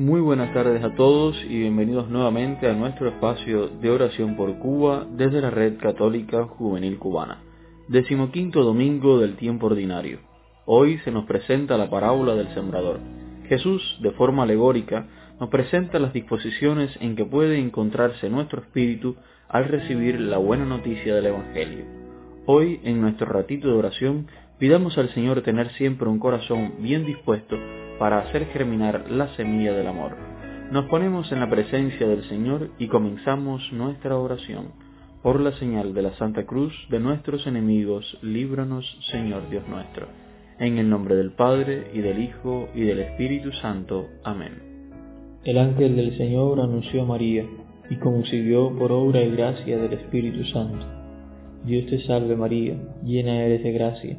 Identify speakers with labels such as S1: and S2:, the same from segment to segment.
S1: Muy buenas tardes a todos y bienvenidos nuevamente a nuestro espacio de oración por Cuba desde la Red Católica Juvenil Cubana. Decimoquinto domingo del tiempo ordinario. Hoy se nos presenta la parábola del sembrador. Jesús, de forma alegórica, nos presenta las disposiciones en que puede encontrarse nuestro espíritu al recibir la buena noticia del Evangelio. Hoy, en nuestro ratito de oración, pidamos al Señor tener siempre un corazón bien dispuesto para hacer germinar la semilla del amor. Nos ponemos en la presencia del Señor y comenzamos nuestra oración. Por la señal de la Santa Cruz de nuestros enemigos, líbranos, Señor Dios nuestro. En el nombre del Padre, y del Hijo, y del Espíritu Santo. Amén.
S2: El ángel del Señor anunció a María, y concibió por obra y gracia del Espíritu Santo. Dios te salve María, llena eres de gracia,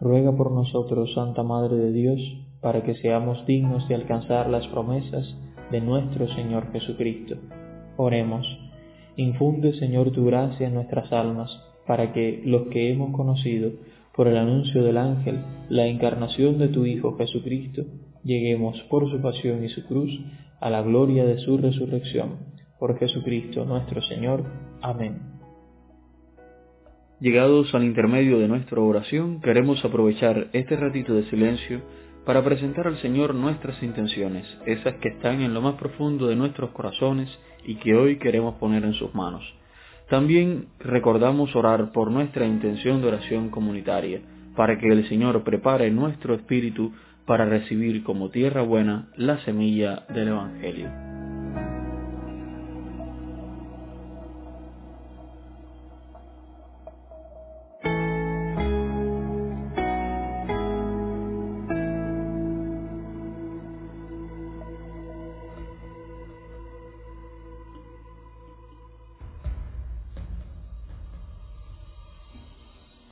S2: Ruega por nosotros, Santa Madre de Dios, para que seamos dignos de alcanzar las promesas de nuestro Señor Jesucristo. Oremos. Infunde, Señor, tu gracia en nuestras almas, para que los que hemos conocido por el anuncio del ángel la encarnación de tu Hijo Jesucristo, lleguemos por su pasión y su cruz a la gloria de su resurrección. Por Jesucristo nuestro Señor. Amén.
S1: Llegados al intermedio de nuestra oración, queremos aprovechar este ratito de silencio para presentar al Señor nuestras intenciones, esas que están en lo más profundo de nuestros corazones y que hoy queremos poner en sus manos. También recordamos orar por nuestra intención de oración comunitaria, para que el Señor prepare nuestro espíritu para recibir como tierra buena la semilla del Evangelio.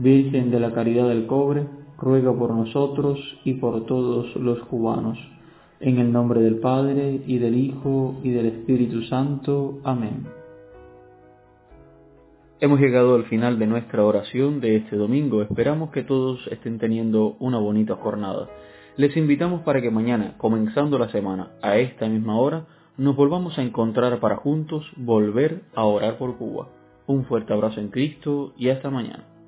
S2: Virgen de la Caridad del Cobre, ruega por nosotros y por todos los cubanos. En el nombre del Padre, y del Hijo, y del Espíritu Santo. Amén.
S1: Hemos llegado al final de nuestra oración de este domingo. Esperamos que todos estén teniendo una bonita jornada. Les invitamos para que mañana, comenzando la semana, a esta misma hora, nos volvamos a encontrar para juntos volver a orar por Cuba. Un fuerte abrazo en Cristo y hasta mañana.